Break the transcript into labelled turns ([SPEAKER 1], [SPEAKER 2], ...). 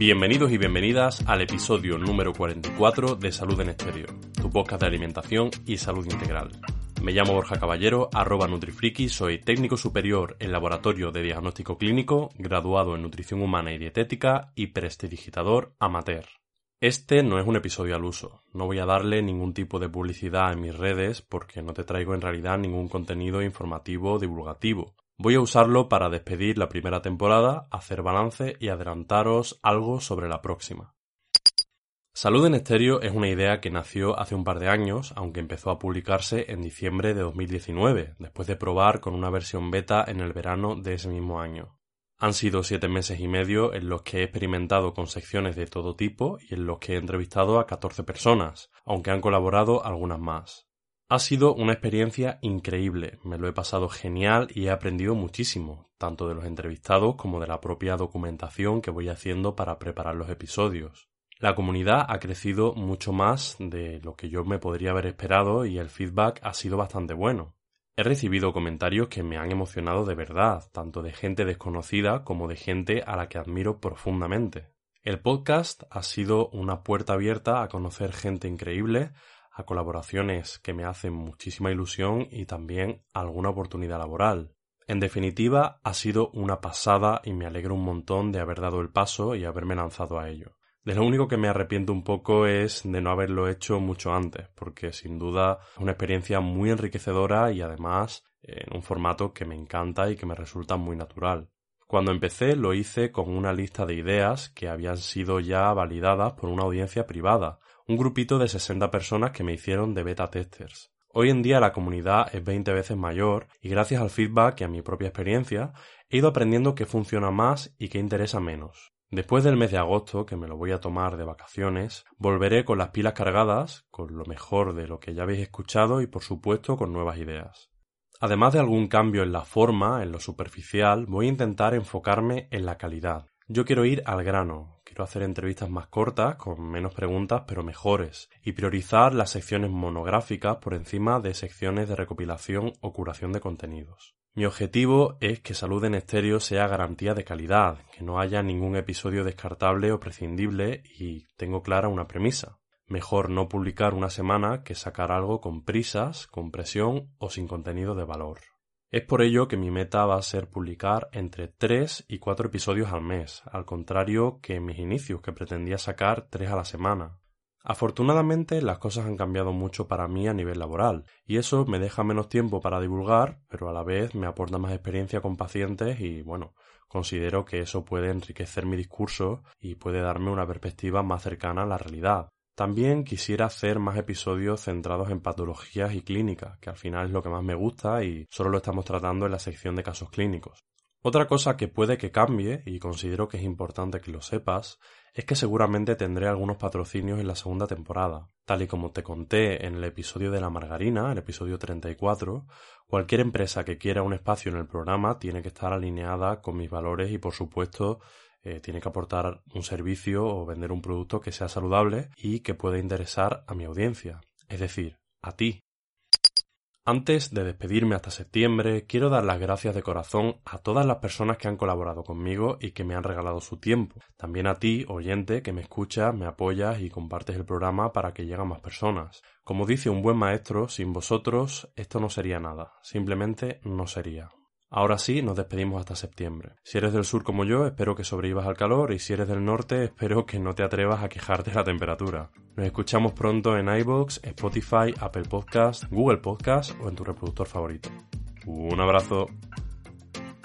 [SPEAKER 1] Bienvenidos y bienvenidas al episodio número 44 de Salud en Estéreo, tu podcast de alimentación y salud integral. Me llamo Borja Caballero, arroba Nutrifriki, soy técnico superior en laboratorio de diagnóstico clínico, graduado en nutrición humana y dietética y prestidigitador amateur. Este no es un episodio al uso, no voy a darle ningún tipo de publicidad en mis redes porque no te traigo en realidad ningún contenido informativo o divulgativo. Voy a usarlo para despedir la primera temporada, hacer balance y adelantaros algo sobre la próxima. Salud en estéreo es una idea que nació hace un par de años, aunque empezó a publicarse en diciembre de 2019, después de probar con una versión beta en el verano de ese mismo año. Han sido siete meses y medio en los que he experimentado con secciones de todo tipo y en los que he entrevistado a 14 personas, aunque han colaborado algunas más. Ha sido una experiencia increíble, me lo he pasado genial y he aprendido muchísimo, tanto de los entrevistados como de la propia documentación que voy haciendo para preparar los episodios. La comunidad ha crecido mucho más de lo que yo me podría haber esperado y el feedback ha sido bastante bueno. He recibido comentarios que me han emocionado de verdad, tanto de gente desconocida como de gente a la que admiro profundamente. El podcast ha sido una puerta abierta a conocer gente increíble, a colaboraciones que me hacen muchísima ilusión y también alguna oportunidad laboral. En definitiva, ha sido una pasada y me alegro un montón de haber dado el paso y haberme lanzado a ello. De lo único que me arrepiento un poco es de no haberlo hecho mucho antes, porque sin duda es una experiencia muy enriquecedora y además en un formato que me encanta y que me resulta muy natural. Cuando empecé lo hice con una lista de ideas que habían sido ya validadas por una audiencia privada, un grupito de 60 personas que me hicieron de beta testers. Hoy en día la comunidad es 20 veces mayor y gracias al feedback y a mi propia experiencia he ido aprendiendo qué funciona más y qué interesa menos. Después del mes de agosto, que me lo voy a tomar de vacaciones, volveré con las pilas cargadas, con lo mejor de lo que ya habéis escuchado y por supuesto con nuevas ideas. Además de algún cambio en la forma, en lo superficial, voy a intentar enfocarme en la calidad. Yo quiero ir al grano, quiero hacer entrevistas más cortas, con menos preguntas pero mejores, y priorizar las secciones monográficas por encima de secciones de recopilación o curación de contenidos. Mi objetivo es que Salud en Estéreo sea garantía de calidad, que no haya ningún episodio descartable o prescindible y tengo clara una premisa. Mejor no publicar una semana que sacar algo con prisas, con presión o sin contenido de valor. Es por ello que mi meta va a ser publicar entre 3 y 4 episodios al mes, al contrario que en mis inicios, que pretendía sacar 3 a la semana. Afortunadamente las cosas han cambiado mucho para mí a nivel laboral, y eso me deja menos tiempo para divulgar, pero a la vez me aporta más experiencia con pacientes y bueno, considero que eso puede enriquecer mi discurso y puede darme una perspectiva más cercana a la realidad. También quisiera hacer más episodios centrados en patologías y clínicas, que al final es lo que más me gusta y solo lo estamos tratando en la sección de casos clínicos. Otra cosa que puede que cambie, y considero que es importante que lo sepas, es que seguramente tendré algunos patrocinios en la segunda temporada. Tal y como te conté en el episodio de la margarina, el episodio 34, cualquier empresa que quiera un espacio en el programa tiene que estar alineada con mis valores y por supuesto eh, tiene que aportar un servicio o vender un producto que sea saludable y que pueda interesar a mi audiencia, es decir, a ti. Antes de despedirme hasta septiembre, quiero dar las gracias de corazón a todas las personas que han colaborado conmigo y que me han regalado su tiempo. También a ti, oyente, que me escuchas, me apoyas y compartes el programa para que lleguen más personas. Como dice un buen maestro, sin vosotros esto no sería nada, simplemente no sería. Ahora sí, nos despedimos hasta septiembre. Si eres del sur como yo, espero que sobrevivas al calor y si eres del norte, espero que no te atrevas a quejarte de la temperatura. Nos escuchamos pronto en iBox, Spotify, Apple Podcast, Google Podcast o en tu reproductor favorito. Un abrazo.